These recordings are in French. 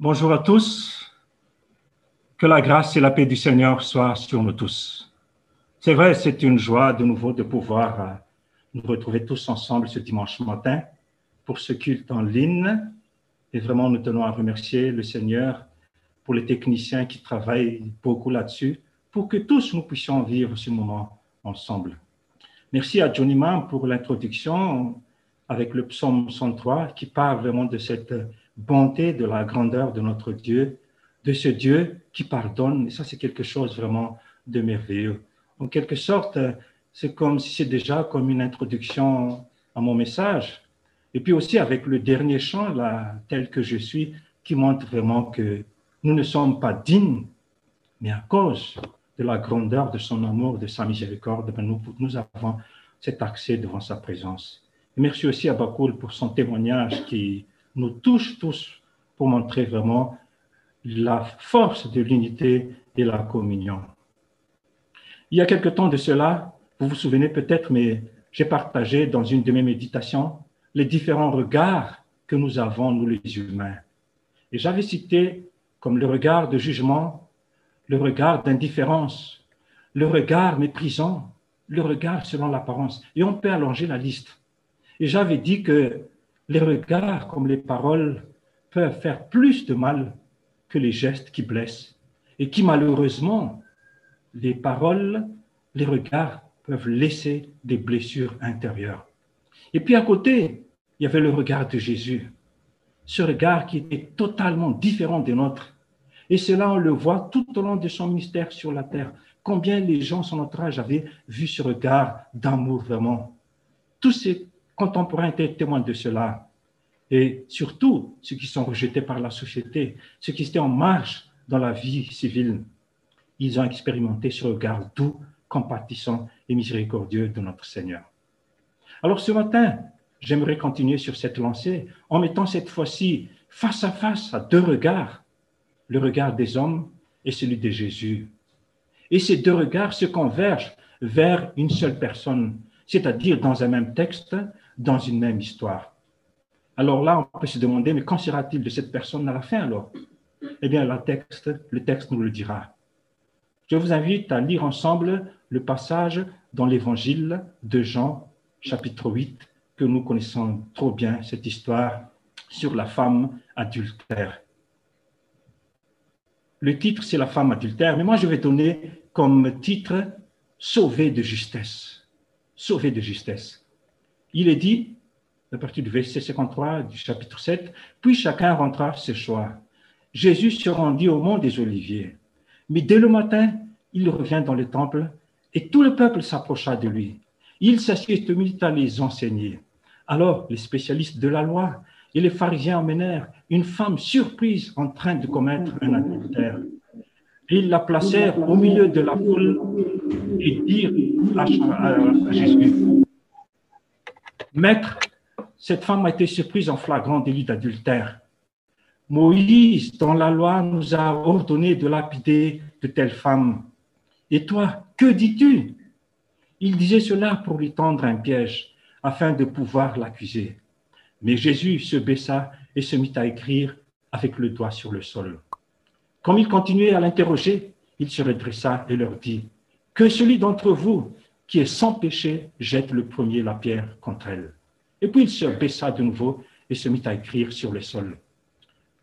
Bonjour à tous. Que la grâce et la paix du Seigneur soient sur nous tous. C'est vrai, c'est une joie de nouveau de pouvoir euh, nous retrouver tous ensemble ce dimanche matin pour ce culte en ligne. Et vraiment, nous tenons à remercier le Seigneur pour les techniciens qui travaillent beaucoup là-dessus, pour que tous nous puissions vivre ce moment ensemble. Merci à Johnny Mann pour l'introduction avec le psaume 103 qui parle vraiment de cette bonté, de la grandeur de notre Dieu, de ce Dieu qui pardonne. Et ça, c'est quelque chose vraiment de merveilleux. En quelque sorte, c'est comme si c'est déjà comme une introduction à mon message. Et puis aussi avec le dernier chant, là, tel que je suis, qui montre vraiment que nous ne sommes pas dignes, mais à cause de la grandeur de son amour, de sa miséricorde, ben nous, nous avons cet accès devant sa présence. Et merci aussi à Bakoul pour son témoignage qui, nous touche tous pour montrer vraiment la force de l'unité et la communion. Il y a quelque temps de cela, vous vous souvenez peut-être, mais j'ai partagé dans une de mes méditations les différents regards que nous avons, nous les humains. Et j'avais cité comme le regard de jugement, le regard d'indifférence, le regard méprisant, le regard selon l'apparence. Et on peut allonger la liste. Et j'avais dit que les regards comme les paroles peuvent faire plus de mal que les gestes qui blessent et qui malheureusement, les paroles, les regards peuvent laisser des blessures intérieures. Et puis à côté, il y avait le regard de Jésus, ce regard qui était totalement différent des nôtres. Et cela, on le voit tout au long de son mystère sur la terre. Combien les gens, son entourage, avaient vu ce regard d'amour vraiment. Tous ces contemporains étaient témoins de cela. Et surtout, ceux qui sont rejetés par la société, ceux qui étaient en marche dans la vie civile, ils ont expérimenté ce regard doux, compatissant et miséricordieux de notre Seigneur. Alors ce matin, j'aimerais continuer sur cette lancée en mettant cette fois-ci face à face à deux regards, le regard des hommes et celui de Jésus. Et ces deux regards se convergent vers une seule personne, c'est-à-dire dans un même texte, dans une même histoire. Alors là, on peut se demander, mais qu'en sera-t-il de cette personne à la fin alors? Eh bien, le texte, le texte nous le dira. Je vous invite à lire ensemble le passage dans l'évangile de Jean, chapitre 8, que nous connaissons trop bien, cette histoire sur la femme adultère. Le titre, c'est la femme adultère, mais moi, je vais donner comme titre Sauver de justesse. Sauver de justesse. Il est dit, à partir du verset 53 du chapitre 7, puis chacun rentra ses choix. Jésus se rendit au mont des Oliviers. Mais dès le matin, il revient dans le temple et tout le peuple s'approcha de lui. Il s'assied et mit à les enseigner. Alors les spécialistes de la loi et les pharisiens emmenèrent une femme surprise en train de commettre un adultère. Ils la placèrent au milieu de la foule et dirent à Jésus, Maître, cette femme a été surprise en flagrant délit d'adultère. Moïse, dans la loi, nous a ordonné de lapider de telles femmes. Et toi, que dis-tu? Il disait cela pour lui tendre un piège, afin de pouvoir l'accuser. Mais Jésus se baissa et se mit à écrire avec le doigt sur le sol. Comme il continuait à l'interroger, il se redressa et leur dit, Que celui d'entre vous qui est sans péché jette le premier la pierre contre elle. Et puis il se baissa de nouveau et se mit à écrire sur le sol.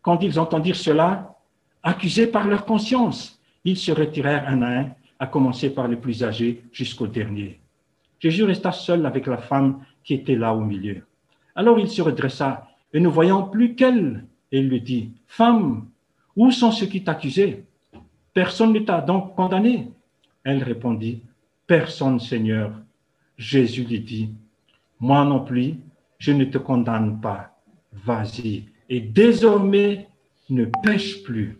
Quand ils entendirent cela, accusés par leur conscience, ils se retirèrent un à un, à commencer par les plus âgés jusqu'au dernier. Jésus resta seul avec la femme qui était là au milieu. Alors il se redressa et ne voyant plus qu'elle, il lui dit, Femme, où sont ceux qui t'accusaient? Personne ne t'a donc condamné Elle répondit, Personne, Seigneur. Jésus lui dit, Moi non plus, je ne te condamne pas. Vas-y. Et désormais, ne pêche plus.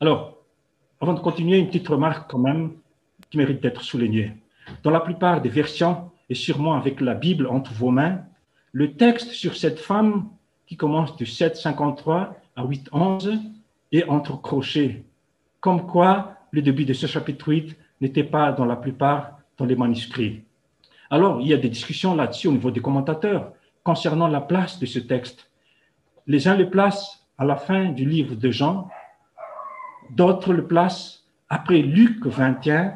Alors, avant de continuer, une petite remarque quand même qui mérite d'être soulignée. Dans la plupart des versions, et sûrement avec la Bible entre vos mains, le texte sur cette femme qui commence de 7,53 à 8,11 est entre crochets, comme quoi le début de ce chapitre 8 n'était pas dans la plupart dans les manuscrits. Alors, il y a des discussions là-dessus au niveau des commentateurs concernant la place de ce texte. Les uns le placent à la fin du livre de Jean, d'autres le placent après Luc 21,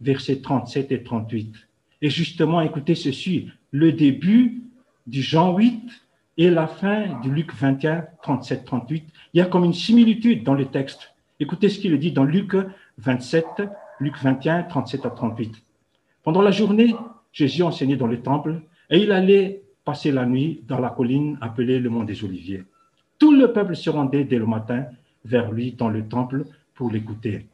versets 37 et 38. Et justement, écoutez ceci, le début du Jean 8 et la fin du Luc 21, 37, 38, il y a comme une similitude dans les textes. Écoutez ce qu'il dit dans Luc 27, Luc 21, 37 à 38. Pendant la journée, Jésus enseignait dans le temple et il allait passer la nuit dans la colline appelée le mont des Oliviers. Tout le peuple se rendait dès le matin vers lui dans le temple pour l'écouter.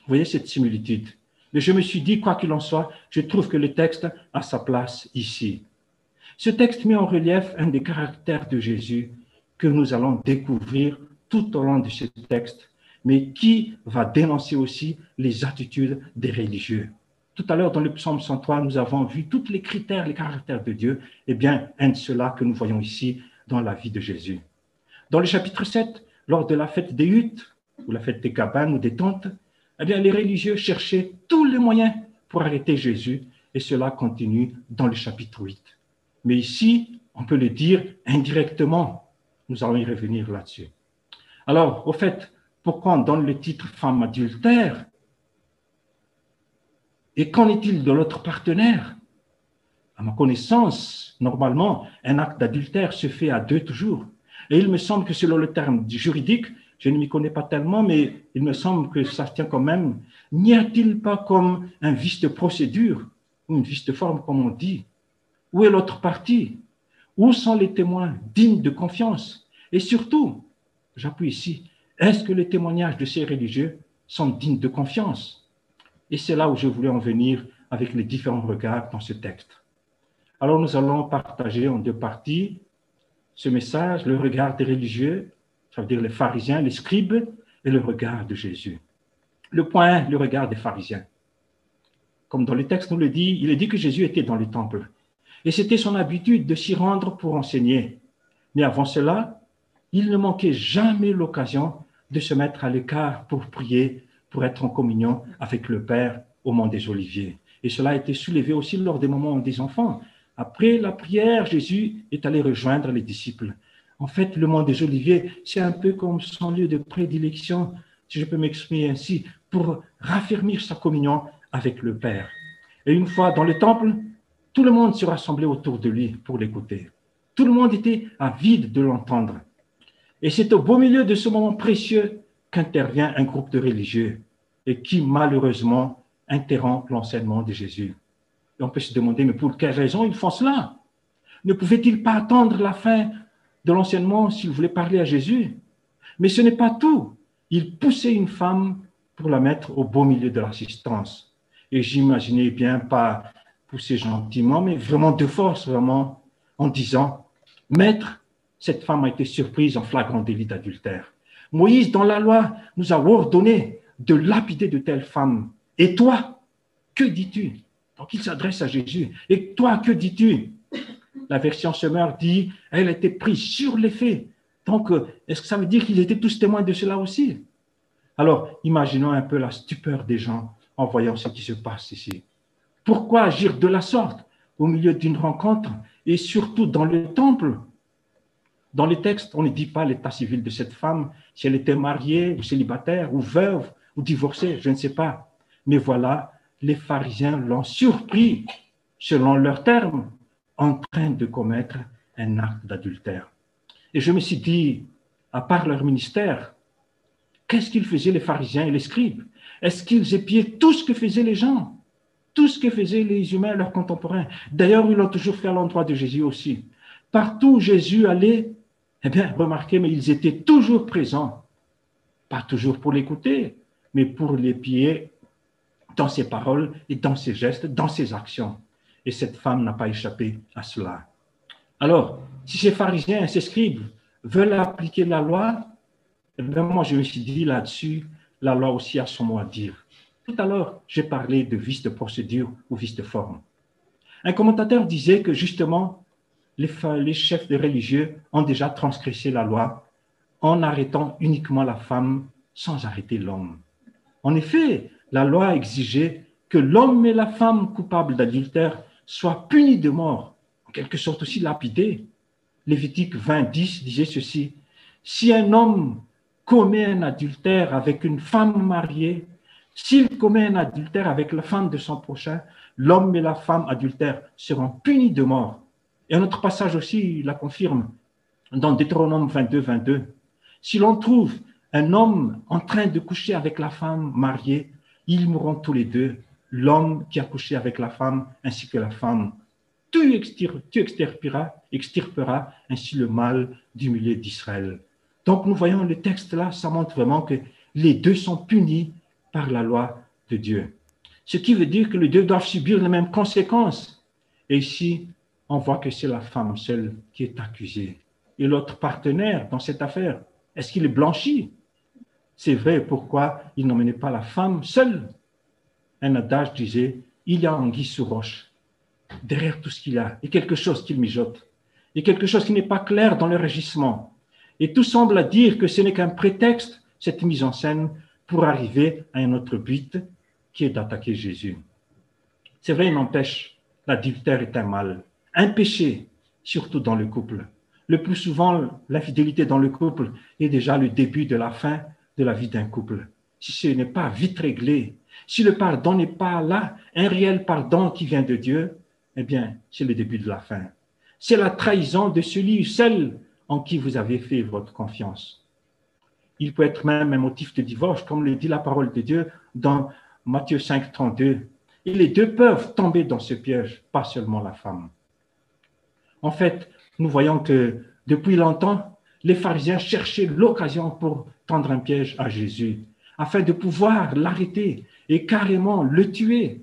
Vous voyez cette similitude. Mais je me suis dit, quoi qu'il en soit, je trouve que le texte a sa place ici. Ce texte met en relief un des caractères de Jésus que nous allons découvrir tout au long de ce texte, mais qui va dénoncer aussi les attitudes des religieux? Tout à l'heure, dans le psaume 103, nous avons vu tous les critères, les caractères de Dieu. Eh bien, un de ceux-là que nous voyons ici dans la vie de Jésus. Dans le chapitre 7, lors de la fête des huttes, ou la fête des cabanes ou des tentes, eh bien, les religieux cherchaient tous les moyens pour arrêter Jésus, et cela continue dans le chapitre 8. Mais ici, on peut le dire indirectement. Nous allons y revenir là-dessus. Alors, au fait, pourquoi on donne le titre femme adultère? Et qu'en est-il de l'autre partenaire? À ma connaissance, normalement, un acte d'adultère se fait à deux toujours. Et il me semble que selon le terme juridique, je ne m'y connais pas tellement, mais il me semble que ça tient quand même. N'y a-t-il pas comme un vice de procédure, ou une vice de forme, comme on dit? Où est l'autre partie? Où sont les témoins dignes de confiance? Et surtout, j'appuie ici, est-ce que les témoignages de ces religieux sont dignes de confiance? Et c'est là où je voulais en venir avec les différents regards dans ce texte. Alors nous allons partager en deux parties ce message, le regard des religieux ça veut dire les pharisiens, les scribes et le regard de Jésus. Le point, le regard des pharisiens. Comme dans le texte nous le dit, il est dit que Jésus était dans le temple. Et c'était son habitude de s'y rendre pour enseigner. Mais avant cela, il ne manquait jamais l'occasion de se mettre à l'écart pour prier, pour être en communion avec le Père au mont des Oliviers. Et cela a été soulevé aussi lors des moments des enfants. Après la prière, Jésus est allé rejoindre les disciples. En fait, le mont des Oliviers, c'est un peu comme son lieu de prédilection, si je peux m'exprimer ainsi, pour raffermir sa communion avec le Père. Et une fois dans le temple, tout le monde se rassemblait autour de lui pour l'écouter. Tout le monde était avide de l'entendre. Et c'est au beau milieu de ce moment précieux qu'intervient un groupe de religieux et qui, malheureusement, interrompt l'enseignement de Jésus. Et on peut se demander, mais pour quelle raison ils font cela? Ne pouvaient-ils pas attendre la fin de l'enseignement s'il voulait parler à Jésus? Mais ce n'est pas tout. Il poussait une femme pour la mettre au beau milieu de l'assistance. Et j'imaginais bien pas pousser gentiment, mais vraiment de force, vraiment, en disant, Maître, cette femme a été surprise en flagrant délit d'adultère. Moïse, dans la loi, nous a ordonné de lapider de telles femmes. Et toi, que dis-tu? Donc il s'adresse à Jésus. Et toi, que dis-tu? La version Semeur dit, elle était prise sur les faits. Donc, est-ce que ça veut dire qu'ils étaient tous témoins de cela aussi? Alors, imaginons un peu la stupeur des gens en voyant ce qui se passe ici. Pourquoi agir de la sorte au milieu d'une rencontre et surtout dans le temple? Dans les textes, on ne dit pas l'état civil de cette femme, si elle était mariée ou célibataire ou veuve ou divorcée, je ne sais pas. Mais voilà, les pharisiens l'ont surpris selon leurs termes en train de commettre un acte d'adultère. Et je me suis dit, à part leur ministère, qu'est-ce qu'ils faisaient les pharisiens et les scribes? Est-ce qu'ils épiaient tout ce que faisaient les gens? Tout ce que faisaient les humains, leurs contemporains D'ailleurs, ils l'ont toujours fait à l'endroit de Jésus aussi. Partout où Jésus allait, eh bien, remarquez, mais ils étaient toujours présents. Pas toujours pour l'écouter, mais pour l'épier dans ses paroles et dans ses gestes, dans ses actions. Et cette femme n'a pas échappé à cela. Alors, si ces pharisiens, ces scribes veulent appliquer la loi, eh moi je me suis dit là-dessus, la loi aussi a son mot à dire. Tout à l'heure, j'ai parlé de vice de procédure ou vice de forme. Un commentateur disait que justement, les, chefs de religieux ont déjà transgressé la loi en arrêtant uniquement la femme sans arrêter l'homme. En effet, la loi exigeait que l'homme et la femme coupables d'adultère soit puni de mort, en quelque sorte aussi lapidé. Lévitique 20, 10 disait ceci si un homme commet un adultère avec une femme mariée, s'il commet un adultère avec la femme de son prochain, l'homme et la femme adultères seront punis de mort. Et un autre passage aussi la confirme dans Deutéronome 22, 22. Si l'on trouve un homme en train de coucher avec la femme mariée, ils mourront tous les deux, l'homme qui a couché avec la femme ainsi que la femme. Tu, extirperas, extirperas ainsi le mal du milieu d'Israël. Donc nous voyons le texte là, ça montre vraiment que les deux sont punis par la loi de Dieu. Ce qui veut dire que les deux doivent subir les mêmes conséquences. Et ici, on voit que c'est la femme seule qui est accusée. Et l'autre partenaire dans cette affaire, est-ce qu'il est blanchi? C'est vrai, pourquoi il n'emmenait pas la femme seule? Un adage disait, il y a anguille sous roche. Derrière tout ce qu'il a, a quelque chose qu'il mijote. A quelque chose qui n'est pas clair dans le régissement. Et tout semble dire que ce n'est qu'un prétexte, cette mise en scène, pour arriver à un autre but, qui est d'attaquer Jésus. C'est vrai, il n'empêche, l'adultère est un mal, un péché, surtout dans le couple. Le plus souvent, l'infidélité dans le couple est déjà le début de la fin de la vie d'un couple. Si ce n'est pas vite réglé, si le pardon n'est pas là, un réel pardon qui vient de Dieu, eh bien, c'est le début de la fin. C'est la trahison de celui ou celle en qui vous avez fait votre confiance. Il peut être même un motif de divorce, comme le dit la parole de Dieu dans Matthieu 5, 32. Et les deux peuvent tomber dans ce piège, pas seulement la femme. En fait, nous voyons que depuis longtemps, les pharisiens cherchaient l'occasion pour tendre un piège à Jésus, afin de pouvoir l'arrêter et carrément le tuer.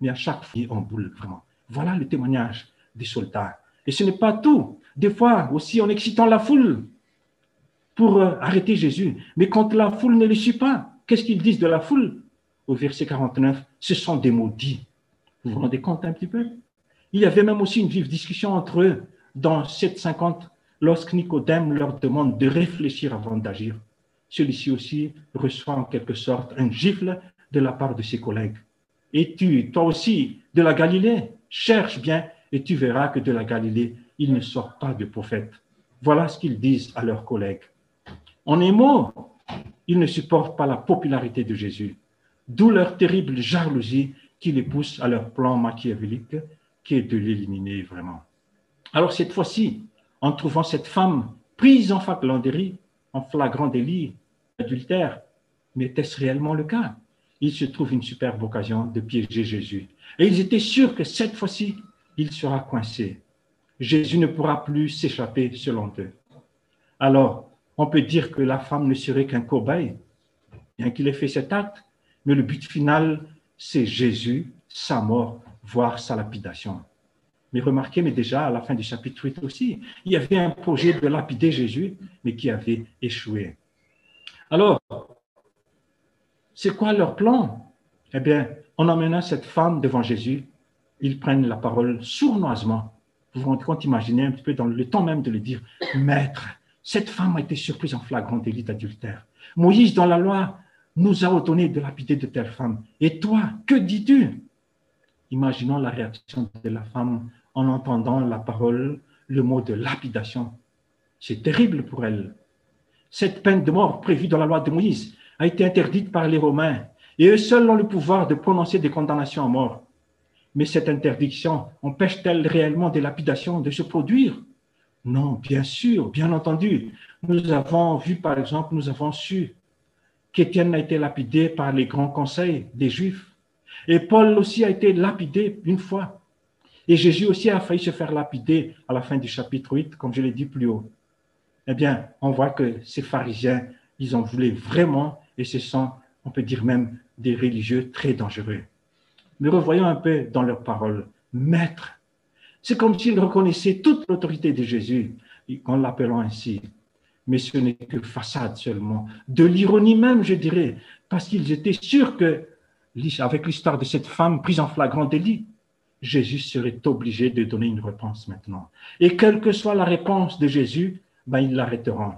Mais à chaque fois, on boule vraiment. Voilà le témoignage des soldats. Et ce n'est pas tout. Des fois aussi en excitant la foule pour euh, arrêter Jésus. Mais quand la foule ne le suit pas, qu'est-ce qu'ils disent de la foule? Au verset 49, ce sont des maudits. Vous vous rendez compte un petit peu? Il y avait même aussi une vive discussion entre eux dans 750 lorsque Nicodème leur demande de réfléchir avant d'agir. Celui-ci aussi reçoit en quelque sorte un gifle de la part de ses collègues. Et tu, toi aussi, de la Galilée, cherche bien et tu verras que de la Galilée, il ne sort pas de prophète. Voilà ce qu'ils disent à leurs collègues. En mot, ils ne supportent pas la popularité de Jésus, d'où leur terrible jalousie qui les pousse à leur plan machiavélique de l'éliminer vraiment. Alors cette fois-ci, en trouvant cette femme prise en en flagrant délit adultère, mais était-ce réellement le cas? Il se trouve une superbe occasion de piéger Jésus. Et ils étaient sûrs que cette fois-ci, il sera coincé. Jésus ne pourra plus s'échapper selon eux. Alors, on peut dire que la femme ne serait qu'un cobaye, bien qu'il ait fait cet acte, mais le but final, c'est Jésus, sa mort, voire sa lapidation. Mais remarquez, mais déjà à la fin du chapitre 8 aussi, il y avait un projet de lapider Jésus, mais qui avait échoué. Alors, c'est quoi leur plan? Eh bien, en emmenant cette femme devant Jésus, ils prennent la parole sournoisement. Vous vous rendez compte, imaginez un petit peu dans le temps même de le dire, Maître, cette femme a été surprise en flagrant délit d'adultère. Moïse, dans la loi, nous a ordonné de lapider de telle femme. Et toi, que dis-tu? Imaginons la réaction de la femme en entendant la parole, le mot de lapidation. C'est terrible pour elle. Cette peine de mort prévue dans la loi de Moïse a été interdite par les Romains et eux seuls ont le pouvoir de prononcer des condamnations à mort. Mais cette interdiction empêche-t-elle réellement des lapidations de se produire? Non, bien sûr, bien entendu. Nous avons vu, par exemple, nous avons su qu'Étienne a été lapidé par les grands conseils des Juifs. Et Paul aussi a été lapidé une fois. Et Jésus aussi a failli se faire lapider à la fin du chapitre 8, comme je l'ai dit plus haut. Eh bien, on voit que ces pharisiens, ils en voulaient vraiment, et ce sont, on peut dire même, des religieux très dangereux. Mais revoyons un peu dans leurs paroles. Maître, c'est comme s'ils reconnaissaient toute l'autorité de Jésus, en l'appelant ainsi. Mais ce n'est que façade seulement, de l'ironie même, je dirais, parce qu'ils étaient sûrs que avec l'histoire de cette femme prise en flagrant délit, Jésus serait obligé de donner une réponse maintenant. Et quelle que soit la réponse de Jésus, ben, ils l'arrêteront.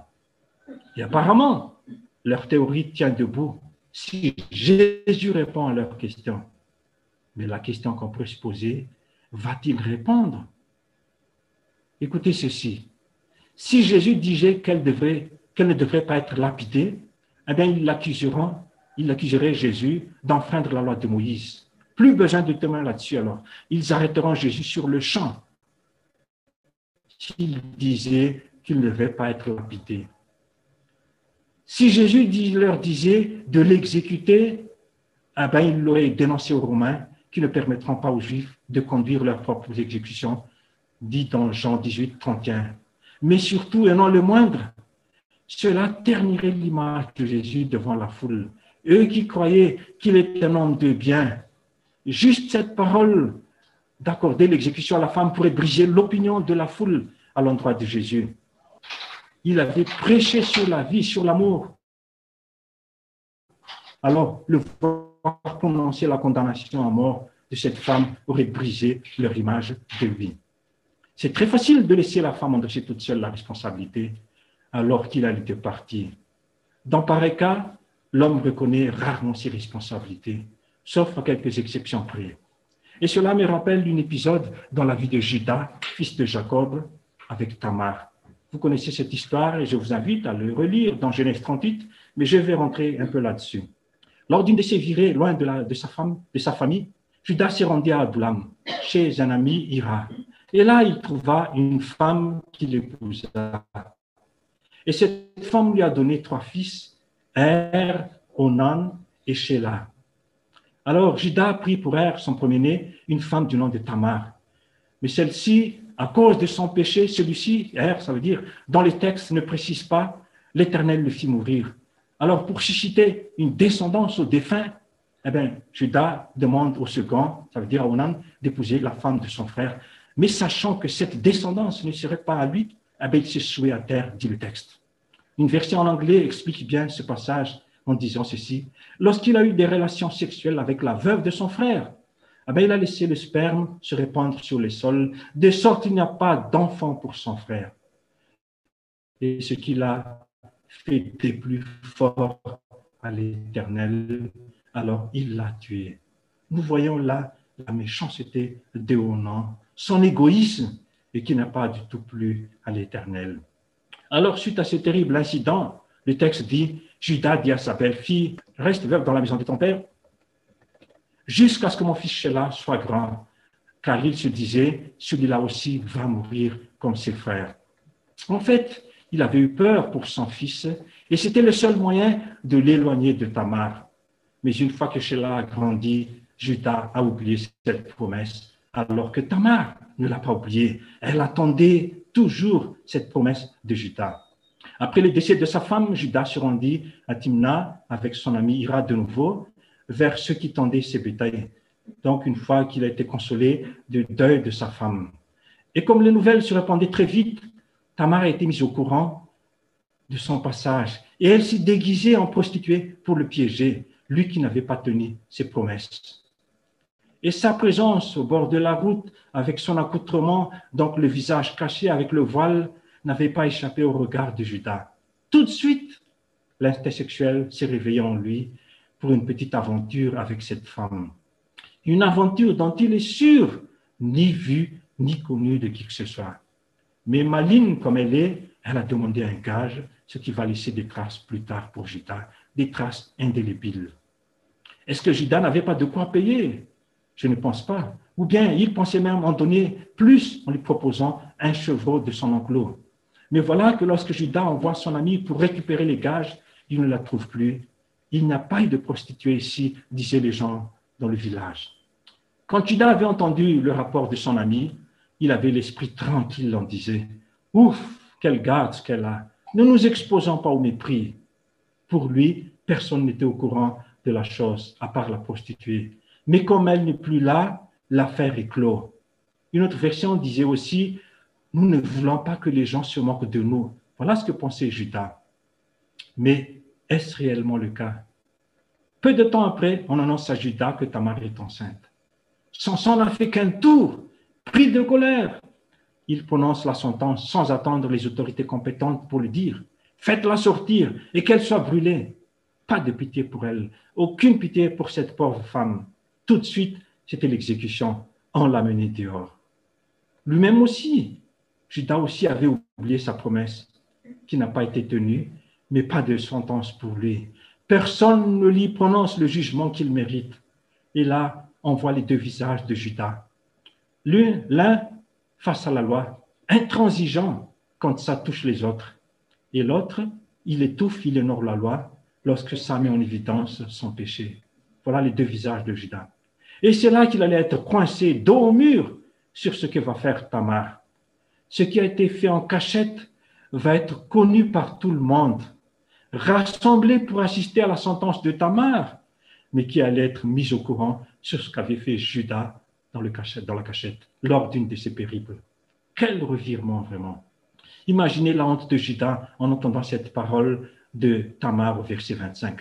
Et apparemment, leur théorie tient debout si Jésus répond à leur question. Mais la question qu'on peut se poser, va-t-il répondre? Écoutez ceci. Si Jésus disait qu'elle ne devrait pas être lapidée, eh bien, ils l'accuseront, ils accuseraient Jésus d'enfreindre la loi de Moïse. Plus besoin de témoins là-dessus alors. Ils arrêteront Jésus sur le champ s'il disait qu'il ne devait pas être lapidé. Si Jésus leur disait de l'exécuter, eh ben, il dénoncé aux Romains qui ne permettront pas aux Juifs de conduire leurs propres exécutions, dit dans Jean 18, 31. Mais surtout, et non le moindre, cela ternirait l'image de Jésus devant la foule. Eux qui croyaient qu'il était un homme de bien, juste cette parole d'accorder l'exécution à la femme pourrait briser l'opinion de la foule à l'endroit de Jésus. Il avait prêché sur la vie, sur l'amour. Alors, le voir prononcer la condamnation à mort de cette femme aurait brisé leur image de lui. C'est très facile de laisser la femme endosser toute seule la responsabilité alors qu'il a été parti. Dans pareil cas, l'homme reconnaît rarement ses responsabilités, sauf à quelques exceptions près. Et cela me rappelle un épisode dans la vie de Judas, fils de Jacob, avec Tamar. Vous connaissez cette histoire et je vous invite à le relire dans Genèse 38, mais je vais rentrer un peu là-dessus. Lors d'une de ses virées, loin de, sa femme, de sa famille, Judas s'est rendu à Adoulam, chez un ami Ira. Et là, il trouva une femme qui l'épousa. Et cette femme lui a donné trois fils, Er, Onan et Sheila. Alors Judas prit pour Er, son premier-né, une femme du nom de Tamar. Mais celle-ci à cause de son péché, celui-ci, ça veut dire, dans les textes ne précise pas, l'Éternel le fit mourir. Alors, pour susciter une descendance au défunt, eh bien, Judas demande au second, ça veut dire à Onan, d'épouser la femme de son frère. Mais sachant que cette descendance ne serait pas à lui, eh bien, il s'est soué à terre, dit le texte. Une version en anglais explique bien ce passage en disant ceci. Lorsqu'il a eu des relations sexuelles avec la veuve de son frère, ah ben, il a laissé le sperme se répandre sur les sols, de sorte qu'il n'y a pas d'enfant pour son frère. Et ce qu'il a fait des plus forts à l'Éternel, alors il l'a tué. Nous voyons là la méchanceté d'Éonan, son égoïsme, et qui n'a pas du tout plu à l'Éternel. Alors, suite à ce terrible incident, le texte dit, Judas dit à sa belle-fille, reste veuve dans la maison de ton père, jusqu'à ce que mon fils Sheila soit grand, car il se disait, celui-là aussi va mourir comme ses frères. En fait, il avait eu peur pour son fils, et c'était le seul moyen de l'éloigner de Tamar. Mais une fois que Sheila a grandi, Judas a oublié cette promesse, alors que Tamar ne l'a pas oubliée. Elle attendait toujours cette promesse de Judas. Après le décès de sa femme, Judas se rendit à Timna avec son ami Ira de nouveau, vers ceux qui tendaient ses bétails. Donc, une fois qu'il a été consolé du deuil de sa femme. Et comme les nouvelles se répandaient très vite, Tamar a été mise au courant de son passage. Et elle s'est déguisée en prostituée pour le piéger, lui qui n'avait pas tenu ses promesses. Et sa présence au bord de la route, avec son accoutrement, donc le visage caché avec le voile, n'avait pas échappé au regard de Judas. Tout de suite, l'instinct sexuel s'est réveillé en lui pour une petite aventure avec cette femme. Une aventure dont il est sûr, ni vu, ni connu de qui que ce soit. Mais maligne comme elle est, elle a demandé un gage, ce qui va laisser des traces plus tard pour Judas, des traces indélébiles. Est-ce que Judas n'avait pas de quoi payer? Je ne pense pas. Ou bien il pensait même en donner plus en lui proposant un chevreau de son enclos. Mais voilà que lorsque Judas envoie son ami pour récupérer les gages, il ne la trouve plus il n'y a pas eu de prostituée ici, disaient les gens dans le village. Quand Judas avait entendu le rapport de son ami, il avait l'esprit tranquille, on disait, Ouf, quelle garde qu'elle a. Ne nous exposons pas au mépris. Pour lui, personne n'était au courant de la chose, à part la prostituée. Mais comme elle n'est plus là, l'affaire est close. Une autre version disait aussi, nous ne voulons pas que les gens se moquent de nous. Voilà ce que pensait Judas. Mais est-ce réellement le cas? Peu de temps après, on annonce à Judas que Tamar est enceinte. Samson n'a fait qu'un tour, pris de colère. Il prononce la sentence sans attendre les autorités compétentes pour le dire. Faites-la sortir et qu'elle soit brûlée. Pas de pitié pour elle, aucune pitié pour cette pauvre femme. Tout de suite, c'était l'exécution. On l'a menée dehors. Lui-même aussi, Judas aussi avait oublié sa promesse qui n'a pas été tenue mais pas de sentence pour lui. Personne ne lui prononce le jugement qu'il mérite. Et là, on voit les deux visages de Judas. L'un face à la loi, intransigeant quand ça touche les autres. Et l'autre, il étouffe, il honore la loi lorsque ça met en évidence son péché. Voilà les deux visages de Judas. Et c'est là qu'il allait être coincé dos au mur sur ce que va faire Tamar. Ce qui a été fait en cachette va être connu par tout le monde, rassemblé pour assister à la sentence de Tamar, mais qui allait être mis au courant sur ce qu'avait fait Judas dans, la cachette lors d'une de ses périples. Quel revirement vraiment. Imaginez la honte de Judas en entendant cette parole de Tamar au verset 25.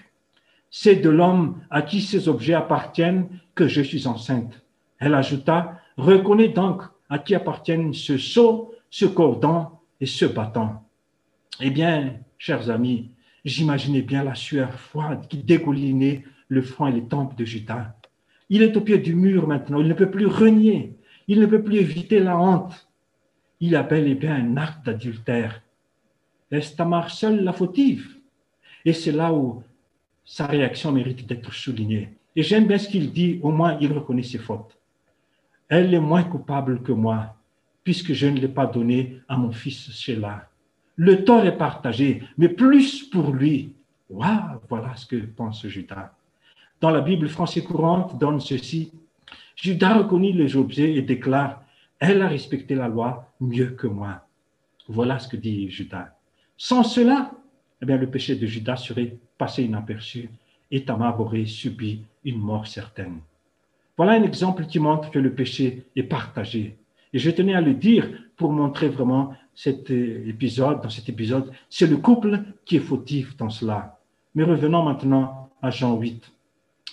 C'est de l'homme à qui ces objets appartiennent que je suis enceinte. Elle ajouta, reconnais donc à qui appartiennent ce sceau, ce cordon et ce bâton. Eh bien, chers amis, j'imaginais bien la sueur froide qui dégoulinait le front et les tempes de Judas. Il est au pied du mur maintenant, il ne peut plus renier, il ne peut plus éviter la honte. Il a bel et bien un acte d'adultère. Est Tamar seule la fautive? Et c'est là où sa réaction mérite d'être soulignée. Et j'aime bien ce qu'il dit, au moins il reconnaît ses fautes. Elle est moins coupable que moi, puisque je ne l'ai pas donné à mon fils Sheila. Le tort est partagé, mais plus pour lui. Waouh, voilà ce que pense Judas. Dans la Bible française courante donne ceci. Judas reconnaît les objets et déclare, elle a respecté la loi mieux que moi. Voilà ce que dit Judas. Sans cela, eh bien, le péché de Judas serait passé inaperçu et aurait subi une mort certaine. Voilà un exemple qui montre que le péché est partagé. Et je tenais à le dire pour montrer vraiment cet épisode, dans cet épisode, c'est le couple qui est fautif dans cela. Mais revenons maintenant à Jean 8.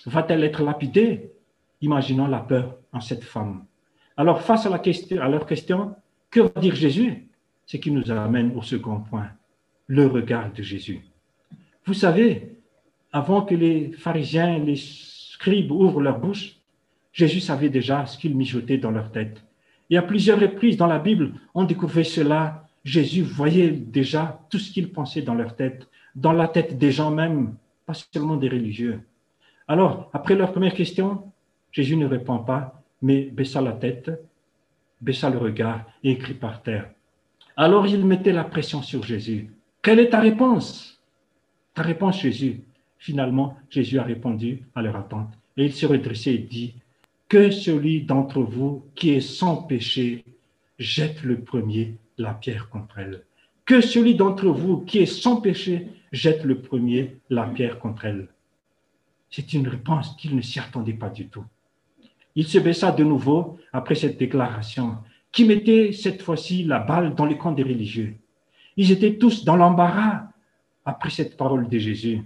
Va-t-elle être lapidée? Imaginons la peur en cette femme. Alors, face à, à leur question, que va dire Jésus? Ce qui nous amène au second point, le regard de Jésus. Vous savez, avant que les pharisiens, les scribes ouvrent leur bouche, Jésus savait déjà ce qu'ils mijotaient dans leur tête. Et à plusieurs reprises dans la Bible, on découvrait cela. Jésus voyait déjà tout ce qu'ils pensaient dans leur tête, dans la tête des gens même, pas seulement des religieux. Alors, après leur première question, Jésus ne répond pas, mais baissa la tête, baissa le regard et écrit par terre. Alors il mettait la pression sur Jésus. Quelle est ta réponse? Ta réponse, Jésus. Finalement, Jésus a répondu à leur attente. Et il s'est redressé et dit, que celui d'entre vous qui est sans péché jette le premier la pierre contre elle. Que celui d'entre vous qui est sans péché jette le premier la pierre contre elle. C'est une réponse qu'il ne s'y attendait pas du tout. Il se baissa de nouveau après cette déclaration qui mettait cette fois-ci la balle dans les camps des religieux. Ils étaient tous dans l'embarras après cette parole de Jésus.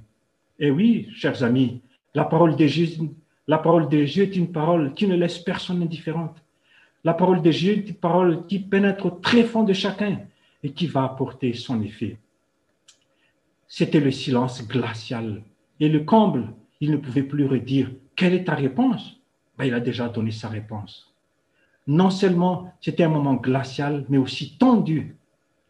Et oui, chers amis, la parole de Jésus, la parole de Jésus est une parole qui ne laisse personne indifférente. La parole de Jésus est une parole qui pénètre au très fond de chacun et qui va apporter son effet. C'était le silence glacial. Et le comble, il ne pouvait plus redire Quelle est ta réponse ben, Il a déjà donné sa réponse. Non seulement c'était un moment glacial, mais aussi tendu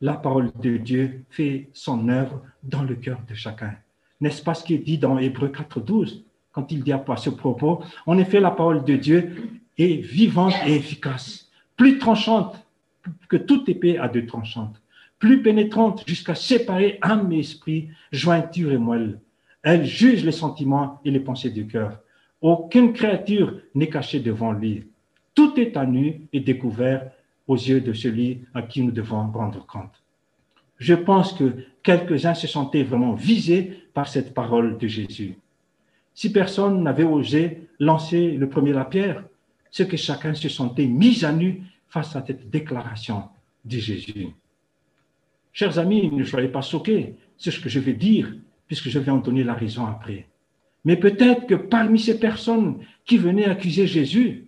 la parole de Dieu fait son œuvre dans le cœur de chacun. N'est-ce pas ce qui est dit dans Hébreu 4.12 quand il dit à ce propos, en effet, la parole de Dieu est vivante et efficace, plus tranchante que toute épée à deux tranchantes, plus pénétrante jusqu'à séparer âme et esprit, jointure et moelle. Elle juge les sentiments et les pensées du cœur. Aucune créature n'est cachée devant lui. Tout est à nu et découvert aux yeux de celui à qui nous devons rendre compte. Je pense que quelques-uns se sentaient vraiment visés par cette parole de Jésus. Si personne n'avait osé lancer le premier la pierre, c'est que chacun se sentait mis à nu face à cette déclaration de Jésus. Chers amis, ne soyez pas choqués, c'est ce que je vais dire, puisque je vais en donner la raison après. Mais peut-être que parmi ces personnes qui venaient accuser Jésus,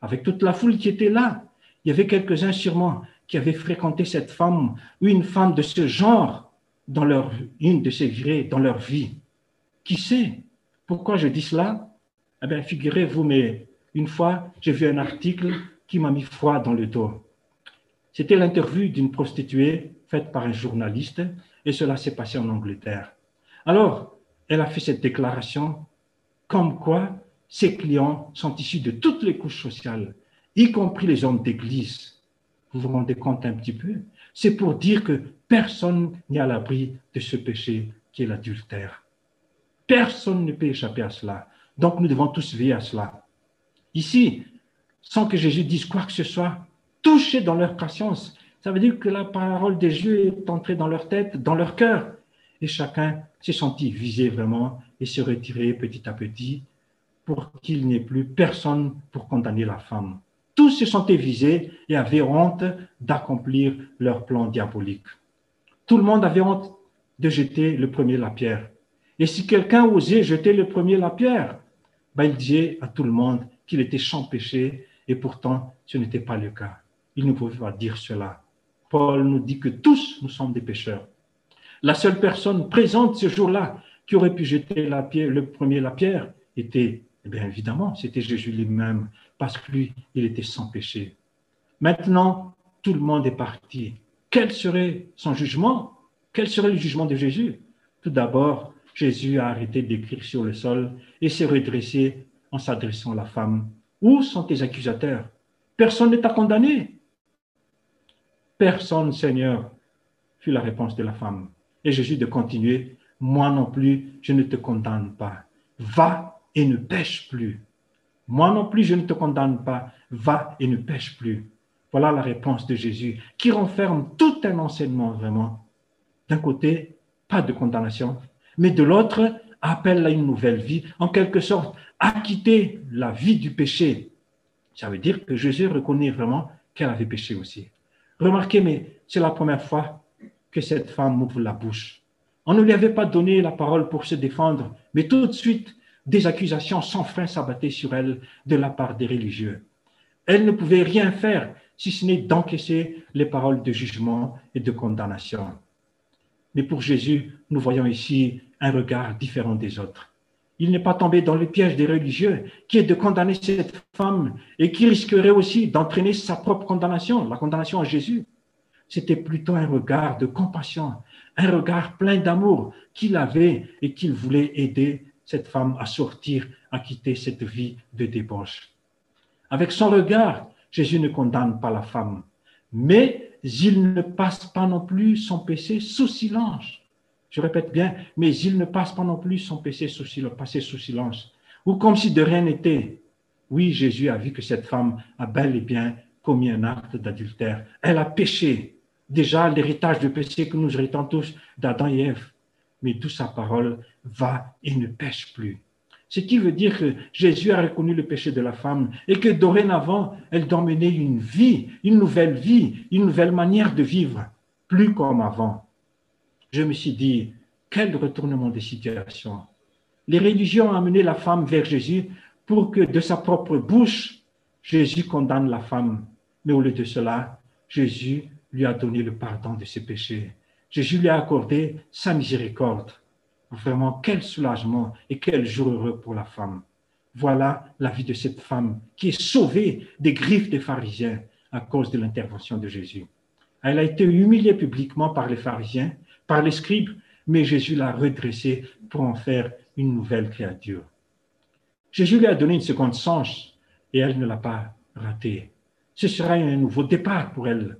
avec toute la foule qui était là, il y avait quelques-uns sûrement qui avaient fréquenté cette femme ou une femme de ce genre dans leur, une de ces dans leur vie. Qui sait? Pourquoi je dis cela? Eh bien, figurez-vous, mais une fois, j'ai vu un article qui m'a mis froid dans le dos. C'était l'interview d'une prostituée faite par un journaliste et cela s'est passé en Angleterre. Alors, elle a fait cette déclaration comme quoi ses clients sont issus de toutes les couches sociales, y compris les hommes d'église. Vous vous rendez compte un petit peu? C'est pour dire que personne n'est à l'abri de ce péché qui est l'adultère. Personne ne peut échapper à cela. Donc nous devons tous veiller à cela. Ici, sans que Jésus dise quoi que ce soit, touché dans leur conscience. Ça veut dire que la parole de Dieu est entrée dans leur tête, dans leur cœur. Et chacun s'est senti visé vraiment et se retirer petit à petit pour qu'il n'y ait plus personne pour condamner la femme. Tous se sentaient visés et avaient honte d'accomplir leur plan diabolique. Tout le monde avait honte de jeter le premier la pierre. Et si quelqu'un osait jeter le premier la pierre, ben il disait à tout le monde qu'il était sans péché et pourtant ce n'était pas le cas. Il ne pouvait pas dire cela. Paul nous dit que tous nous sommes des pécheurs. La seule personne présente ce jour-là qui aurait pu jeter la pierre, le premier la pierre était, eh bien évidemment, c'était Jésus lui-même, parce que lui, il était sans péché. Maintenant, tout le monde est parti. Quel serait son jugement? Quel serait le jugement de Jésus? Tout d'abord, Jésus a arrêté d'écrire sur le sol et s'est redressé en s'adressant à la femme. Où sont tes accusateurs? Personne ne t'a condamné. Personne, Seigneur, fut la réponse de la femme. Et Jésus de continuer, moi non plus, je ne te condamne pas. Va et ne pêche plus. Moi non plus, je ne te condamne pas. Va et ne pêche plus. Voilà la réponse de Jésus qui renferme tout un enseignement vraiment. D'un côté, pas de condamnation, mais de l'autre, appelle à une nouvelle vie, en quelque sorte, acquitter la vie du péché. Ça veut dire que Jésus reconnaît vraiment qu'elle avait péché aussi. Remarquez, mais c'est la première fois que cette femme ouvre la bouche. On ne lui avait pas donné la parole pour se défendre, mais tout de suite, des accusations sans fin s'abattaient sur elle de la part des religieux. Elle ne pouvait rien faire si ce n'est d'encaisser les paroles de jugement et de condamnation. Mais pour Jésus, nous voyons ici un regard différent des autres. Il n'est pas tombé dans le piège des religieux qui est de condamner cette femme et qui risquerait aussi d'entraîner sa propre condamnation, la condamnation à Jésus. C'était plutôt un regard de compassion, un regard plein d'amour qu'il avait et qu'il voulait aider cette femme à sortir, à quitter cette vie de débauche. Avec son regard, Jésus ne condamne pas la femme, mais il ne passe pas non plus son péché sous silence. Je répète bien, mais il ne passe pas non plus son péché sous silence, ou comme si de rien n'était. Oui, Jésus a vu que cette femme a bel et bien commis un acte d'adultère. Elle a péché. Déjà, l'héritage du péché que nous héritons tous d'Adam et Ève. Mais d'où sa parole va et ne pêche plus. Ce qui veut dire que Jésus a reconnu le péché de la femme et que dorénavant, elle doit mener une vie, une nouvelle vie, une nouvelle manière de vivre, plus comme avant je me suis dit, quel retournement de situation. Les religions ont amené la femme vers Jésus pour que de sa propre bouche, Jésus condamne la femme. Mais au lieu de cela, Jésus lui a donné le pardon de ses péchés. Jésus lui a accordé sa miséricorde. Vraiment, quel soulagement et quel jour heureux pour la femme. Voilà la vie de cette femme qui est sauvée des griffes des pharisiens à cause de l'intervention de Jésus. Elle a été humiliée publiquement par les pharisiens par les scribes, mais Jésus l'a redressée pour en faire une nouvelle créature. Jésus lui a donné une seconde chance et elle ne l'a pas raté. Ce sera un nouveau départ pour elle.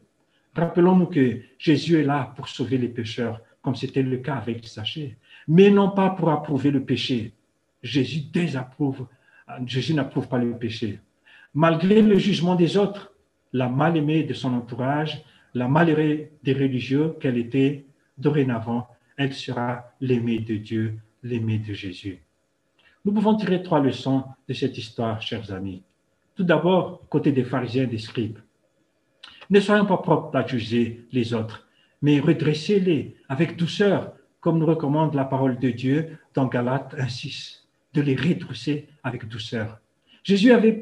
Rappelons-nous que Jésus est là pour sauver les pécheurs, comme c'était le cas avec Zachée, mais non pas pour approuver le péché. Jésus désapprouve, Jésus n'approuve pas le péché. Malgré le jugement des autres, la mal-aimée de son entourage, la malheureux des religieux qu'elle était, dorénavant, elle sera l'aimée de Dieu, l'aimée de Jésus. Nous pouvons tirer trois leçons de cette histoire, chers amis. Tout d'abord, côté des pharisiens et des scribes. Ne soyons pas propres à juger les autres, mais redressez-les avec douceur, comme nous recommande la parole de Dieu dans Galates 1.6, de les redresser avec douceur. Jésus avait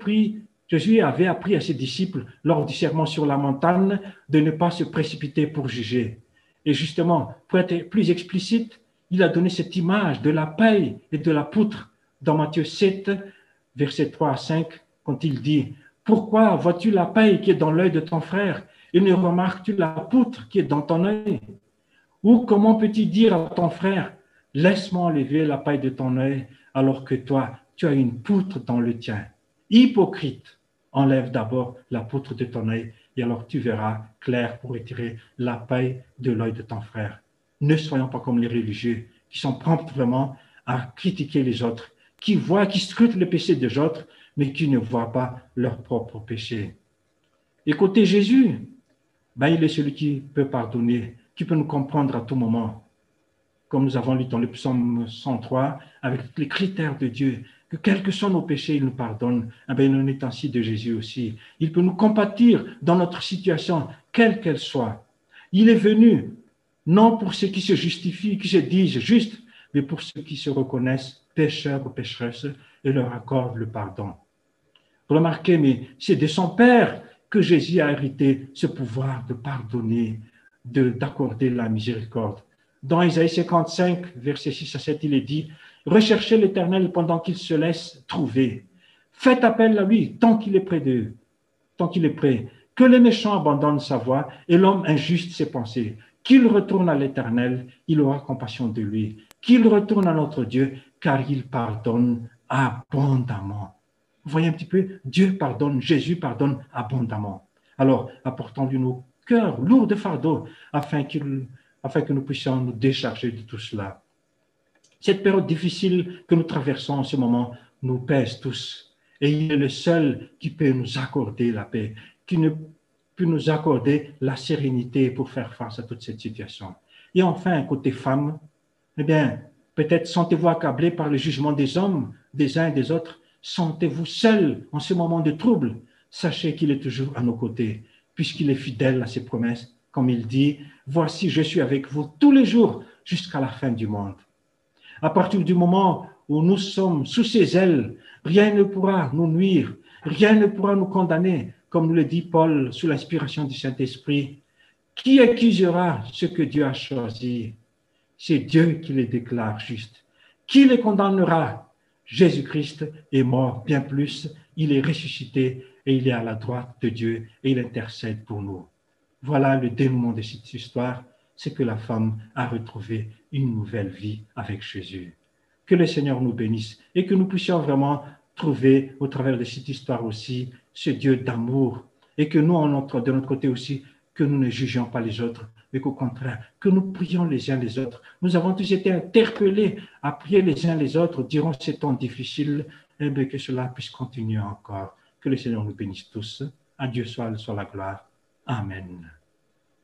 Jésus avait appris à ses disciples lors du serment sur la montagne de ne pas se précipiter pour juger, et justement, pour être plus explicite, il a donné cette image de la paille et de la poutre dans Matthieu 7, versets 3 à 5, quand il dit, Pourquoi vois-tu la paille qui est dans l'œil de ton frère et ne remarques-tu la poutre qui est dans ton œil? Ou comment peux-tu dire à ton frère, laisse-moi enlever la paille de ton œil alors que toi, tu as une poutre dans le tien. Hypocrite, enlève d'abord la poutre de ton œil et alors tu verras clair pour retirer la paille de l'œil de ton frère. Ne soyons pas comme les religieux qui sont prompts vraiment à critiquer les autres, qui voient, qui scrutent le péché des autres, mais qui ne voient pas leur propre péché. Écoutez Jésus, ben, il est celui qui peut pardonner, qui peut nous comprendre à tout moment. Comme nous avons lu dans le psaume 103, avec les critères de Dieu, que quels que soient nos péchés, il nous pardonne. Eh bien, il en est ainsi de Jésus aussi. Il peut nous compatir dans notre situation, quelle qu'elle soit. Il est venu, non pour ceux qui se justifient, qui se disent justes, mais pour ceux qui se reconnaissent pécheurs ou pécheresses et leur accorde le pardon. Remarquez, mais c'est de son Père que Jésus a hérité ce pouvoir de pardonner, d'accorder la miséricorde. Dans Isaïe 55, verset 6 à 7, il est dit, Recherchez l'Éternel pendant qu'il se laisse trouver. Faites appel à lui tant qu'il est près d'eux, tant qu'il est prêt. Que les méchants abandonnent sa voie et l'homme injuste ses pensées. Qu'il retourne à l'Éternel, il aura compassion de lui. Qu'il retourne à notre Dieu, car il pardonne abondamment. Vous voyez un petit peu, Dieu pardonne, Jésus pardonne abondamment. Alors, apportons-lui nos cœurs lourds de fardeau afin, afin que nous puissions nous décharger de tout cela. Cette période difficile que nous traversons en ce moment nous pèse tous. Et il est le seul qui peut nous accorder la paix, qui ne peut nous accorder la sérénité pour faire face à toute cette situation. Et enfin, côté femme, eh bien, peut-être sentez-vous accablé par le jugement des hommes, des uns et des autres. Sentez-vous seul en ce moment de trouble. Sachez qu'il est toujours à nos côtés, puisqu'il est fidèle à ses promesses. Comme il dit, voici, je suis avec vous tous les jours jusqu'à la fin du monde. À partir du moment où nous sommes sous ses ailes, rien ne pourra nous nuire, rien ne pourra nous condamner, comme le dit Paul sous l'inspiration du Saint-Esprit. Qui accusera ce que Dieu a choisi? C'est Dieu qui les déclare justes. Qui les condamnera? Jésus-Christ est mort, bien plus, il est ressuscité et il est à la droite de Dieu et il intercède pour nous. Voilà le dénouement de cette histoire, c'est que la femme a retrouvé une nouvelle vie avec Jésus. Que le Seigneur nous bénisse et que nous puissions vraiment trouver au travers de cette histoire aussi ce Dieu d'amour et que nous, de notre côté aussi, que nous ne jugions pas les autres, mais qu'au contraire, que nous prions les uns les autres. Nous avons tous été interpellés à prier les uns les autres durant ces temps difficiles, et bien que cela puisse continuer encore. Que le Seigneur nous bénisse tous. À Dieu soit, soit la gloire. Amen.